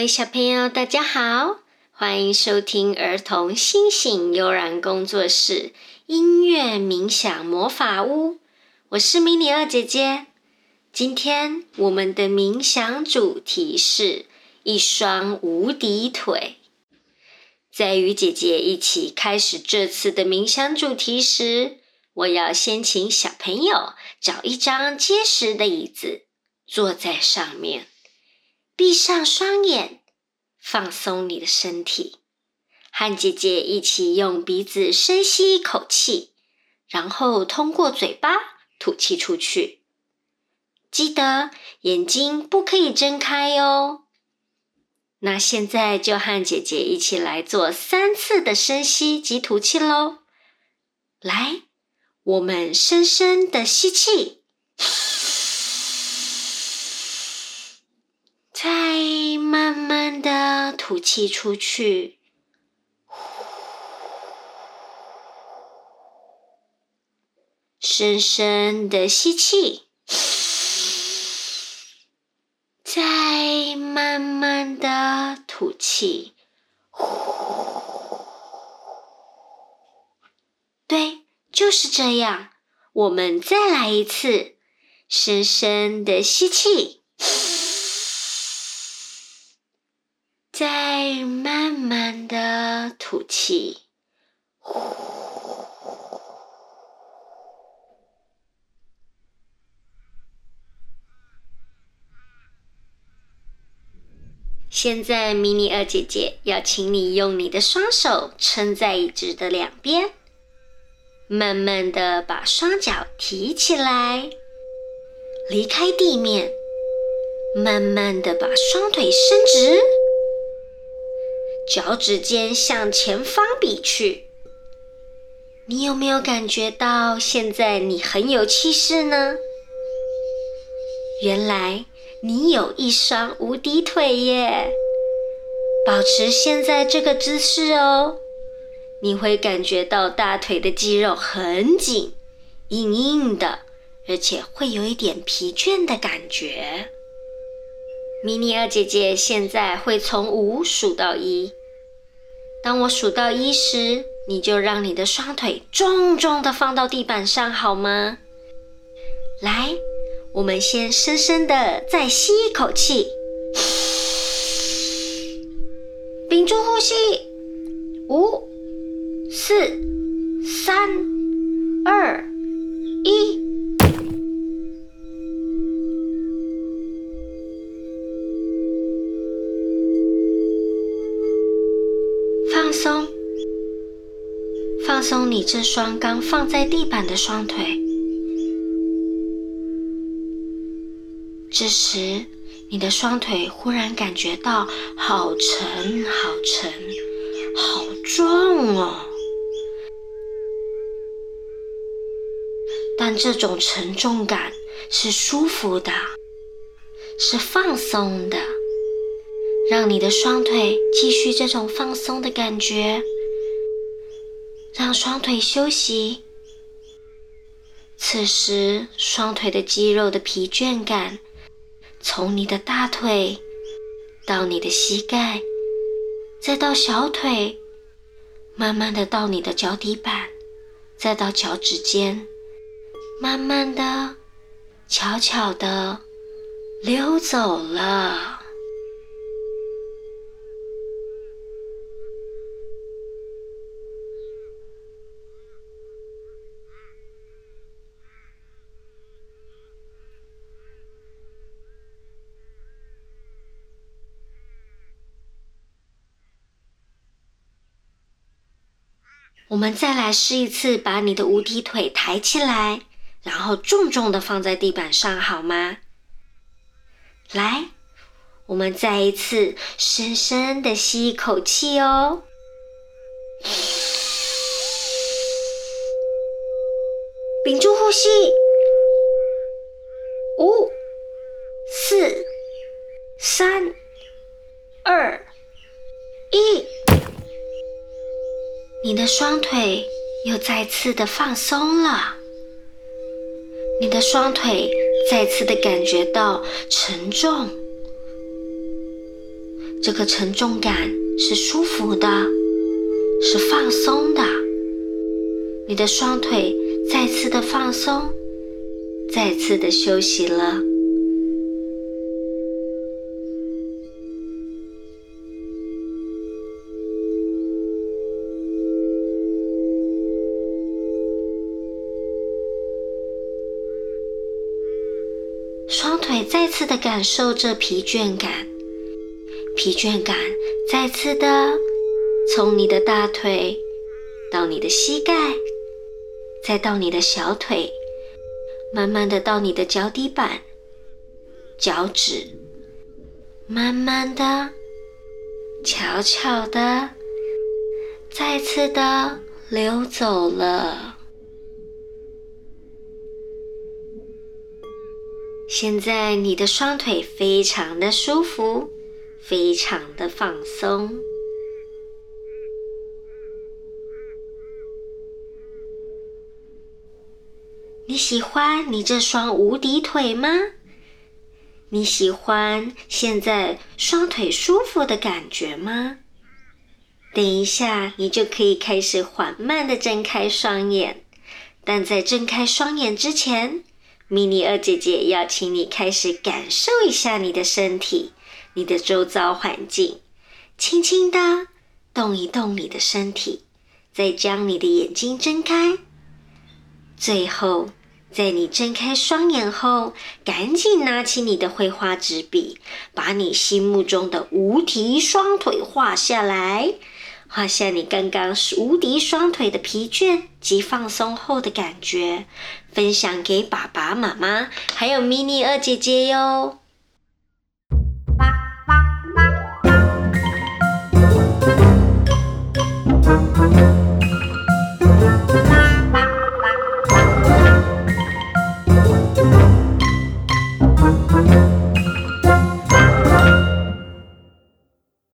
位小朋友，大家好，欢迎收听儿童星星悠然工作室音乐冥想魔法屋。我是迷你二姐姐。今天我们的冥想主题是一双无敌腿。在与姐姐一起开始这次的冥想主题时，我要先请小朋友找一张结实的椅子，坐在上面。闭上双眼，放松你的身体，和姐姐一起用鼻子深吸一口气，然后通过嘴巴吐气出去。记得眼睛不可以睁开哟。那现在就和姐姐一起来做三次的深吸及吐气喽。来，我们深深的吸气。再慢慢的吐气出去，深深的吸气，再慢慢的吐气。对，就是这样。我们再来一次，深深的吸气。再慢慢的吐气，呼。现在，迷你二姐姐要请你用你的双手撑在椅子的两边，慢慢的把双脚提起来，离开地面，慢慢的把双腿伸直。脚趾尖向前方比去，你有没有感觉到现在你很有气势呢？原来你有一双无敌腿耶！保持现在这个姿势哦，你会感觉到大腿的肌肉很紧、硬硬的，而且会有一点疲倦的感觉。迷你二姐姐现在会从五数到一。当我数到一时，你就让你的双腿重重的放到地板上，好吗？来，我们先深深的再吸一口气，屏住呼吸，五、四、放松，放松你这双刚放在地板的双腿。这时，你的双腿忽然感觉到好沉、好沉、好重哦。但这种沉重感是舒服的，是放松的。让你的双腿继续这种放松的感觉，让双腿休息。此时，双腿的肌肉的疲倦感，从你的大腿到你的膝盖，再到小腿，慢慢的到你的脚底板，再到脚趾尖，慢慢的、悄悄的溜走了。我们再来试一次，把你的无敌腿抬起来，然后重重的放在地板上，好吗？来，我们再一次深深的吸一口气哦，屏住呼吸，双腿又再次的放松了，你的双腿再次的感觉到沉重，这个沉重感是舒服的，是放松的。你的双腿再次的放松，再次的休息了。双腿再次的感受着疲倦感。疲倦感再次的从你的大腿到你的膝盖，再到你的小腿，慢慢的到你的脚底板、脚趾，慢慢的、悄悄的，再次的流走了。现在你的双腿非常的舒服。非常的放松。你喜欢你这双无敌腿吗？你喜欢现在双腿舒服的感觉吗？等一下，你就可以开始缓慢的睁开双眼。但在睁开双眼之前，迷你二姐姐要请你开始感受一下你的身体。你的周遭环境，轻轻的动一动你的身体，再将你的眼睛睁开。最后，在你睁开双眼后，赶紧拿起你的绘画纸笔，把你心目中的无敌双腿画下来。画下你刚刚无敌双腿的疲倦及放松后的感觉，分享给爸爸妈妈还有迷你二姐姐哟。